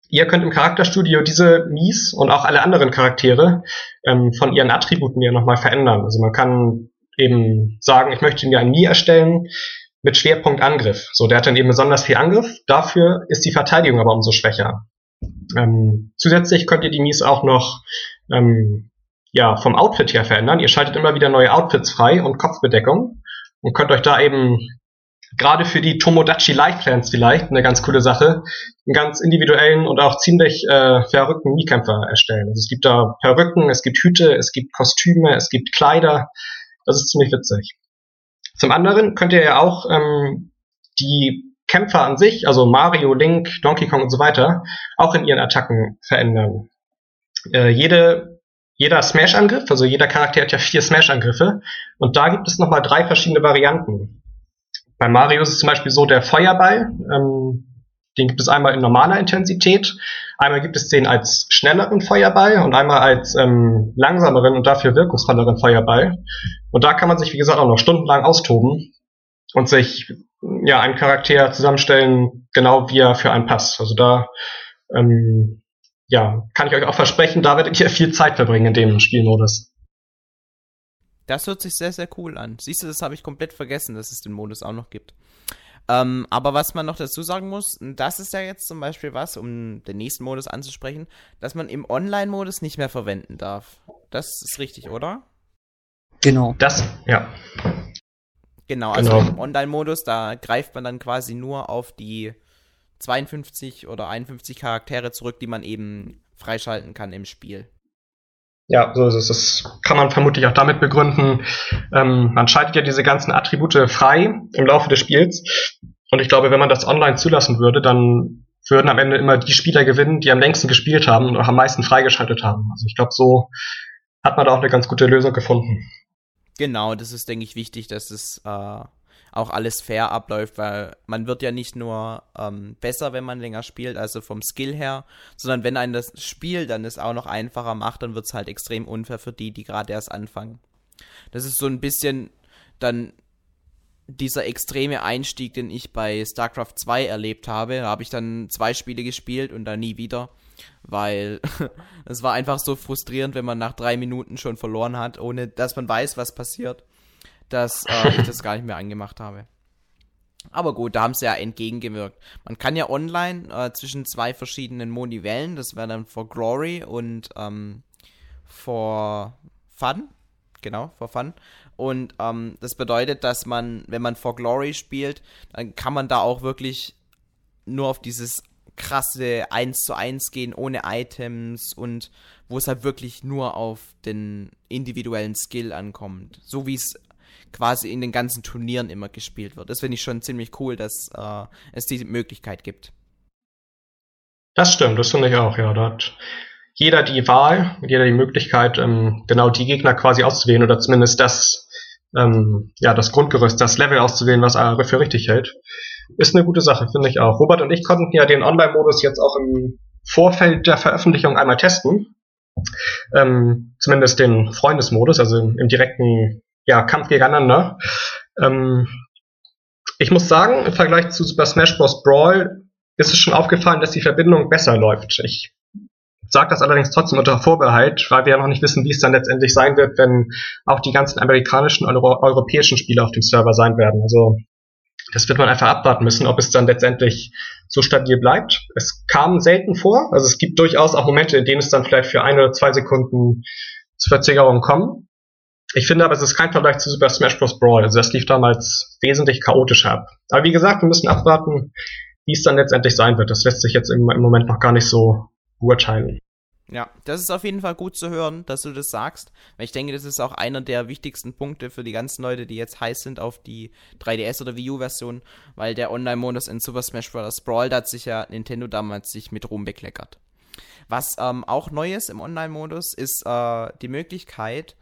ihr könnt im Charakterstudio diese Mies und auch alle anderen Charaktere ähm, von ihren Attributen ja nochmal verändern. Also man kann eben sagen, ich möchte mir ein Mii erstellen mit Schwerpunkt Angriff. So, der hat dann eben besonders viel Angriff. Dafür ist die Verteidigung aber umso schwächer. Ähm, zusätzlich könnt ihr die Mies auch noch ähm, ja, vom Outfit her verändern. Ihr schaltet immer wieder neue Outfits frei und Kopfbedeckung und könnt euch da eben gerade für die Tomodachi Life Plans vielleicht eine ganz coole Sache, einen ganz individuellen und auch ziemlich äh, verrückten Mii-Kämpfer erstellen. Also es gibt da Perücken, es gibt Hüte, es gibt Kostüme, es gibt Kleider. Das ist ziemlich witzig. Zum anderen könnt ihr ja auch ähm, die Kämpfer an sich, also Mario, Link, Donkey Kong und so weiter, auch in ihren Attacken verändern. Äh, jede, jeder Smash-Angriff, also jeder Charakter hat ja vier Smash-Angriffe und da gibt es nochmal drei verschiedene Varianten. Bei Mario ist es zum Beispiel so, der Feuerball, ähm, den gibt es einmal in normaler Intensität, einmal gibt es den als schnelleren Feuerball und einmal als ähm, langsameren und dafür wirkungsvolleren Feuerball. Und da kann man sich, wie gesagt, auch noch stundenlang austoben und sich ja einen Charakter zusammenstellen, genau wie er für einen passt. Also da ähm, ja, kann ich euch auch versprechen, da werdet ihr viel Zeit verbringen in dem Spielmodus. Das hört sich sehr, sehr cool an. Siehst du, das habe ich komplett vergessen, dass es den Modus auch noch gibt. Ähm, aber was man noch dazu sagen muss, das ist ja jetzt zum Beispiel was, um den nächsten Modus anzusprechen, dass man im Online-Modus nicht mehr verwenden darf. Das ist richtig, oder? Genau. Das, ja. Genau, also genau. im Online-Modus, da greift man dann quasi nur auf die 52 oder 51 Charaktere zurück, die man eben freischalten kann im Spiel. Ja, so ist es. Das kann man vermutlich auch damit begründen. Ähm, man schaltet ja diese ganzen Attribute frei im Laufe des Spiels. Und ich glaube, wenn man das online zulassen würde, dann würden am Ende immer die Spieler gewinnen, die am längsten gespielt haben und auch am meisten freigeschaltet haben. Also ich glaube, so hat man da auch eine ganz gute Lösung gefunden. Genau, das ist, denke ich, wichtig, dass es äh, auch alles fair abläuft, weil man wird ja nicht nur ähm, besser, wenn man länger spielt, also vom Skill her, sondern wenn ein das Spiel dann es auch noch einfacher macht, dann wird es halt extrem unfair für die, die gerade erst anfangen. Das ist so ein bisschen dann dieser extreme Einstieg, den ich bei StarCraft 2 erlebt habe. Da habe ich dann zwei Spiele gespielt und dann nie wieder, weil es war einfach so frustrierend, wenn man nach drei Minuten schon verloren hat, ohne dass man weiß, was passiert, dass äh, ich das gar nicht mehr angemacht habe. Aber gut, da haben sie ja entgegengewirkt. Man kann ja online äh, zwischen zwei verschiedenen Modi wählen. Das wäre dann for Glory und ähm, for Fun. Genau, for Fun. Und ähm, das bedeutet, dass man, wenn man For Glory spielt, dann kann man da auch wirklich nur auf dieses krasse 1 zu 1 gehen, ohne Items und wo es halt wirklich nur auf den individuellen Skill ankommt. So wie es quasi in den ganzen Turnieren immer gespielt wird. Das finde ich schon ziemlich cool, dass äh, es diese Möglichkeit gibt. Das stimmt, das finde ich auch, ja. Da hat jeder die Wahl, jeder die Möglichkeit, ähm, genau die Gegner quasi auszuwählen oder zumindest das ähm, ja, das Grundgerüst, das Level auszuwählen, was er für richtig hält. Ist eine gute Sache, finde ich auch. Robert und ich konnten ja den Online-Modus jetzt auch im Vorfeld der Veröffentlichung einmal testen. Ähm, zumindest den Freundesmodus, also im direkten ja, Kampf gegeneinander. Ähm, ich muss sagen, im Vergleich zu Super Smash Bros. Brawl ist es schon aufgefallen, dass die Verbindung besser läuft. Ich sage das allerdings trotzdem unter Vorbehalt, weil wir ja noch nicht wissen, wie es dann letztendlich sein wird, wenn auch die ganzen amerikanischen und Euro europäischen Spiele auf dem Server sein werden. Also das wird man einfach abwarten müssen, ob es dann letztendlich so stabil bleibt. Es kam selten vor, also es gibt durchaus auch Momente, in denen es dann vielleicht für ein oder zwei Sekunden zu Verzögerungen kommt. Ich finde aber, es ist kein Vergleich zu Super Smash Bros. Brawl. Also das lief damals wesentlich chaotischer ab. Aber wie gesagt, wir müssen abwarten, wie es dann letztendlich sein wird. Das lässt sich jetzt im, im Moment noch gar nicht so beurteilen. Ja, das ist auf jeden Fall gut zu hören, dass du das sagst, weil ich denke, das ist auch einer der wichtigsten Punkte für die ganzen Leute, die jetzt heiß sind auf die 3DS oder Wii U-Version, weil der Online-Modus in Super Smash Bros. Brawl, da hat sich ja Nintendo damals sich mit Ruhm bekleckert. Was ähm, auch neu ist im Online-Modus, ist äh, die Möglichkeit,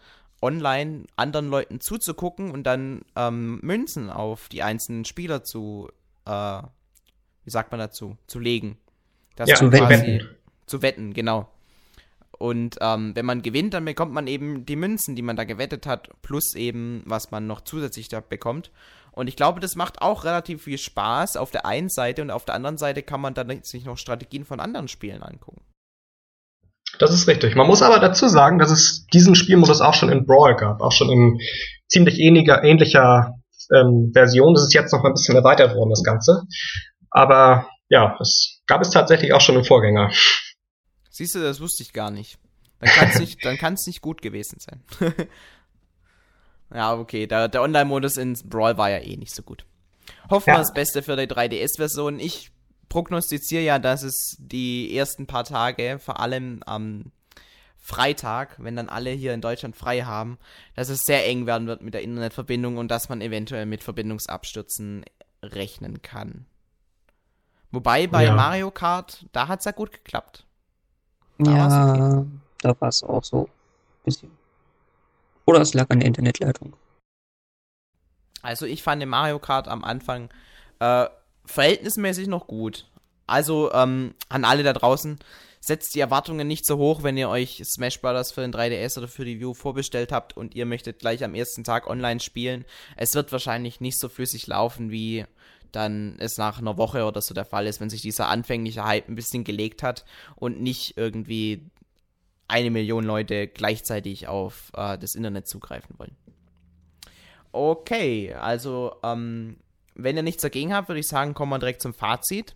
online anderen Leuten zuzugucken und dann ähm, Münzen auf die einzelnen Spieler zu, äh, wie sagt man dazu, zu legen. Das ja, zu wetten. Zu wetten, genau. Und ähm, wenn man gewinnt, dann bekommt man eben die Münzen, die man da gewettet hat, plus eben, was man noch zusätzlich da bekommt. Und ich glaube, das macht auch relativ viel Spaß auf der einen Seite und auf der anderen Seite kann man dann sich noch Strategien von anderen Spielen angucken. Das ist richtig. Man muss aber dazu sagen, dass es diesen Spielmodus auch schon in Brawl gab, auch schon in ziemlich ähnlicher, ähnlicher ähm, Version. Das ist jetzt noch mal ein bisschen erweitert worden, das Ganze. Aber ja, es gab es tatsächlich auch schon im Vorgänger. Siehst du, das wusste ich gar nicht. Dann kann es nicht, nicht gut gewesen sein. ja, okay, der, der Online-Modus in Brawl war ja eh nicht so gut. Hoffen wir das Beste für die 3DS-Version. Ich prognostiziere ja, dass es die ersten paar Tage, vor allem am Freitag, wenn dann alle hier in Deutschland frei haben, dass es sehr eng werden wird mit der Internetverbindung und dass man eventuell mit Verbindungsabstürzen rechnen kann. Wobei bei ja. Mario Kart, da hat es ja gut geklappt. Da ja, okay. da war es auch so. Bisschen. Oder es lag an der Internetleitung. Also ich fand den Mario Kart am Anfang äh, verhältnismäßig noch gut. Also ähm, an alle da draußen, setzt die Erwartungen nicht so hoch, wenn ihr euch Smash Bros. für den 3DS oder für die View vorbestellt habt und ihr möchtet gleich am ersten Tag online spielen. Es wird wahrscheinlich nicht so flüssig laufen, wie dann es nach einer Woche oder so der Fall ist, wenn sich dieser anfängliche Hype ein bisschen gelegt hat und nicht irgendwie eine Million Leute gleichzeitig auf äh, das Internet zugreifen wollen. Okay, also ähm, wenn ihr nichts dagegen habt, würde ich sagen, kommen wir direkt zum Fazit.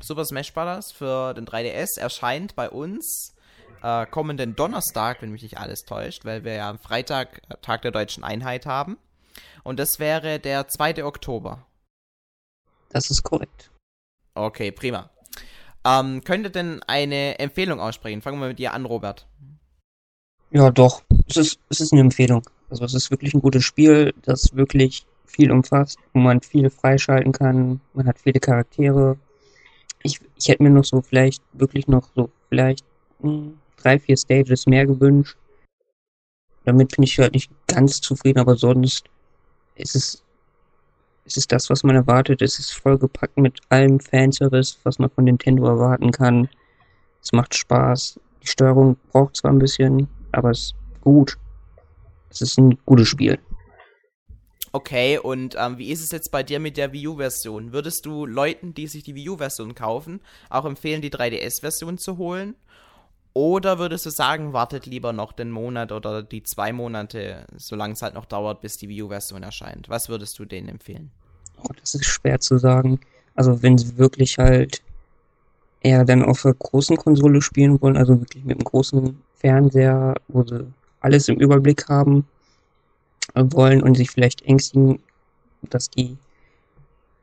Super Smash Bros. für den 3DS erscheint bei uns äh, kommenden Donnerstag, wenn mich nicht alles täuscht, weil wir ja am Freitag äh, Tag der deutschen Einheit haben. Und das wäre der 2. Oktober. Das ist korrekt. Okay, prima. Ähm, könnte denn eine Empfehlung aussprechen? Fangen wir mit dir an, Robert. Ja, doch. Es ist, es ist eine Empfehlung. Also es ist wirklich ein gutes Spiel, das wirklich viel umfasst, wo man viel freischalten kann. Man hat viele Charaktere. Ich, ich hätte mir noch so vielleicht wirklich noch so vielleicht mh, hm, drei, vier Stages mehr gewünscht. Damit bin ich halt nicht ganz zufrieden, aber sonst ist es es ist das, was man erwartet. Es ist vollgepackt mit allem Fanservice, was man von Nintendo erwarten kann. Es macht Spaß. Die Steuerung braucht zwar ein bisschen, aber es ist gut. es ist ein gutes Spiel. Okay, und ähm, wie ist es jetzt bei dir mit der Wii U-Version? Würdest du Leuten, die sich die Wii U-Version kaufen, auch empfehlen, die 3DS-Version zu holen? Oder würdest du sagen, wartet lieber noch den Monat oder die zwei Monate, solange es halt noch dauert, bis die Wii U-Version erscheint? Was würdest du denen empfehlen? Oh, das ist schwer zu sagen. Also wenn sie wirklich halt eher dann auf der großen Konsole spielen wollen, also wirklich mit einem großen Fernseher, wo sie alles im Überblick haben, wollen und sich vielleicht ängstigen, dass die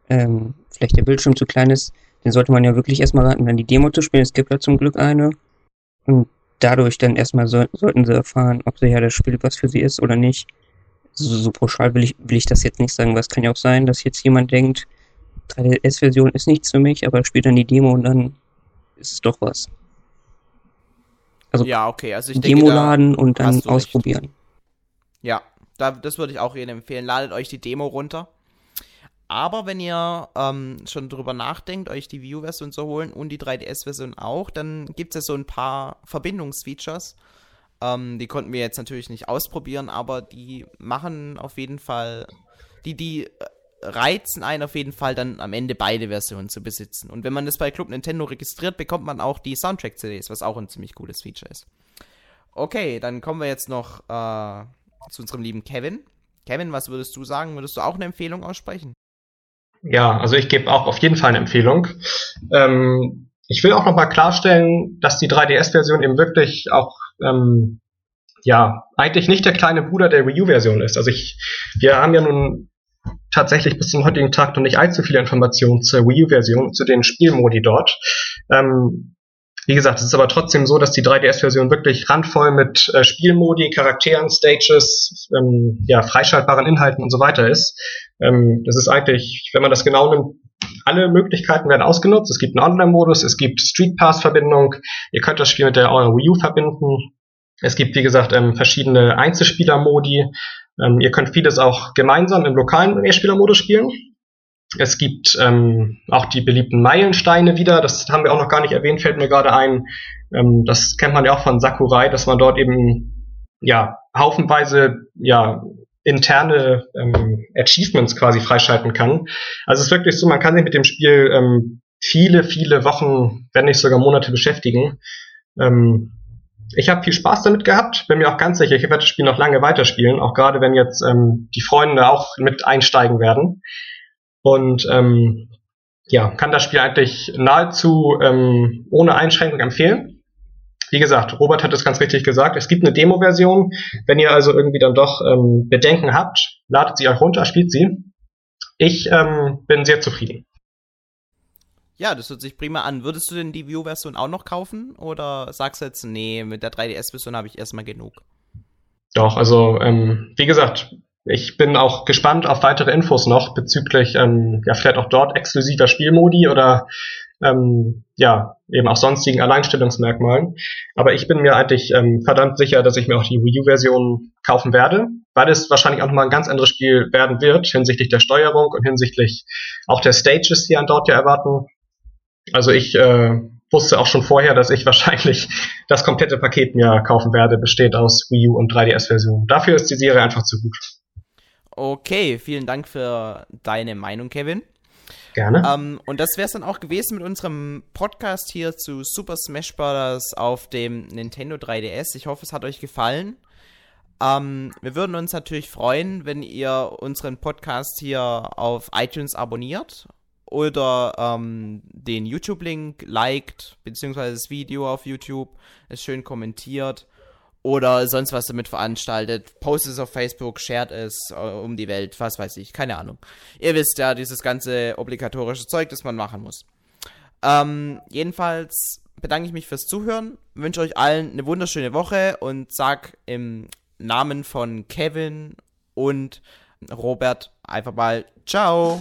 ähm, vielleicht der Bildschirm zu klein ist, dann sollte man ja wirklich erstmal raten, dann die Demo zu spielen. Es gibt ja zum Glück eine. Und dadurch dann erstmal so, sollten sie erfahren, ob sie ja das Spiel was für sie ist oder nicht. So, so pauschal will ich, will ich das jetzt nicht sagen, weil es kann ja auch sein, dass jetzt jemand denkt, 3DS-Version ist nichts für mich, aber spielt dann die Demo und dann ist es doch was. Also ja, okay, also ich Demo denke, laden und dann ausprobieren. Recht. Ja, da, das würde ich auch jedem empfehlen. Ladet euch die Demo runter. Aber wenn ihr ähm, schon drüber nachdenkt, euch die View version zu holen und die 3DS-Version auch, dann gibt es ja so ein paar Verbindungsfeatures. Ähm, die konnten wir jetzt natürlich nicht ausprobieren, aber die machen auf jeden Fall, die, die äh, reizen einen auf jeden Fall dann am Ende beide Versionen zu besitzen. Und wenn man das bei Club Nintendo registriert, bekommt man auch die Soundtrack-CDs, was auch ein ziemlich cooles Feature ist. Okay, dann kommen wir jetzt noch äh, zu unserem lieben Kevin. Kevin, was würdest du sagen? Würdest du auch eine Empfehlung aussprechen? Ja, also ich gebe auch auf jeden Fall eine Empfehlung. Ähm, ich will auch nochmal klarstellen, dass die 3DS-Version eben wirklich auch ähm, ja eigentlich nicht der kleine Bruder der Wii U-Version ist. Also ich, wir haben ja nun tatsächlich bis zum heutigen Tag noch nicht allzu viele Informationen zur Wii U-Version, zu den Spielmodi dort. Ähm, wie gesagt, es ist aber trotzdem so, dass die 3DS-Version wirklich randvoll mit äh, Spielmodi, Charakteren, Stages, ähm, ja, freischaltbaren Inhalten und so weiter ist. Ähm, das ist eigentlich, wenn man das genau nimmt, alle Möglichkeiten werden ausgenutzt. Es gibt einen Online-Modus, es gibt Street Pass-Verbindung, ihr könnt das Spiel mit der Wii U verbinden. Es gibt, wie gesagt, ähm, verschiedene Einzelspieler-Modi. Ähm, ihr könnt vieles auch gemeinsam im lokalen Mehrspieler-Modus spielen. Es gibt ähm, auch die beliebten Meilensteine wieder. Das haben wir auch noch gar nicht erwähnt, fällt mir gerade ein. Ähm, das kennt man ja auch von Sakurai, dass man dort eben ja haufenweise ja interne ähm, Achievements quasi freischalten kann. Also es ist wirklich so, man kann sich mit dem Spiel ähm, viele, viele Wochen, wenn nicht sogar Monate beschäftigen. Ähm, ich habe viel Spaß damit gehabt, bin mir auch ganz sicher, ich werde das Spiel noch lange weiterspielen, auch gerade wenn jetzt ähm, die Freunde auch mit einsteigen werden. Und ähm, ja, kann das Spiel eigentlich nahezu ähm, ohne Einschränkung empfehlen. Wie gesagt, Robert hat es ganz richtig gesagt, es gibt eine Demo-Version. Wenn ihr also irgendwie dann doch ähm, Bedenken habt, ladet sie euch runter, spielt sie. Ich ähm, bin sehr zufrieden. Ja, das hört sich prima an. Würdest du denn die View-Version auch noch kaufen? Oder sagst du jetzt, nee, mit der 3DS-Version habe ich erstmal genug? Doch, also ähm, wie gesagt, ich bin auch gespannt auf weitere Infos noch bezüglich, ähm, ja, vielleicht auch dort exklusiver Spielmodi oder ähm, ja, eben auch sonstigen Alleinstellungsmerkmalen. Aber ich bin mir eigentlich ähm, verdammt sicher, dass ich mir auch die Wii U-Version kaufen werde, weil es wahrscheinlich auch nochmal ein ganz anderes Spiel werden wird hinsichtlich der Steuerung und hinsichtlich auch der Stages, die an dort ja erwarten. Also ich äh, wusste auch schon vorher, dass ich wahrscheinlich das komplette Paket mir kaufen werde, besteht aus Wii U und 3DS-Version. Dafür ist die Serie einfach zu gut. Okay, vielen Dank für deine Meinung, Kevin. Gerne. Ähm, und das wäre es dann auch gewesen mit unserem Podcast hier zu Super Smash Bros. auf dem Nintendo 3DS. Ich hoffe, es hat euch gefallen. Ähm, wir würden uns natürlich freuen, wenn ihr unseren Podcast hier auf iTunes abonniert oder ähm, den YouTube-Link liked, beziehungsweise das Video auf YouTube, es schön kommentiert oder sonst was damit veranstaltet. Postet es auf Facebook, shared es äh, um die Welt, was weiß ich, keine Ahnung. Ihr wisst ja, dieses ganze obligatorische Zeug, das man machen muss. Ähm, jedenfalls bedanke ich mich fürs Zuhören, wünsche euch allen eine wunderschöne Woche und sag im Namen von Kevin und Robert einfach mal Ciao.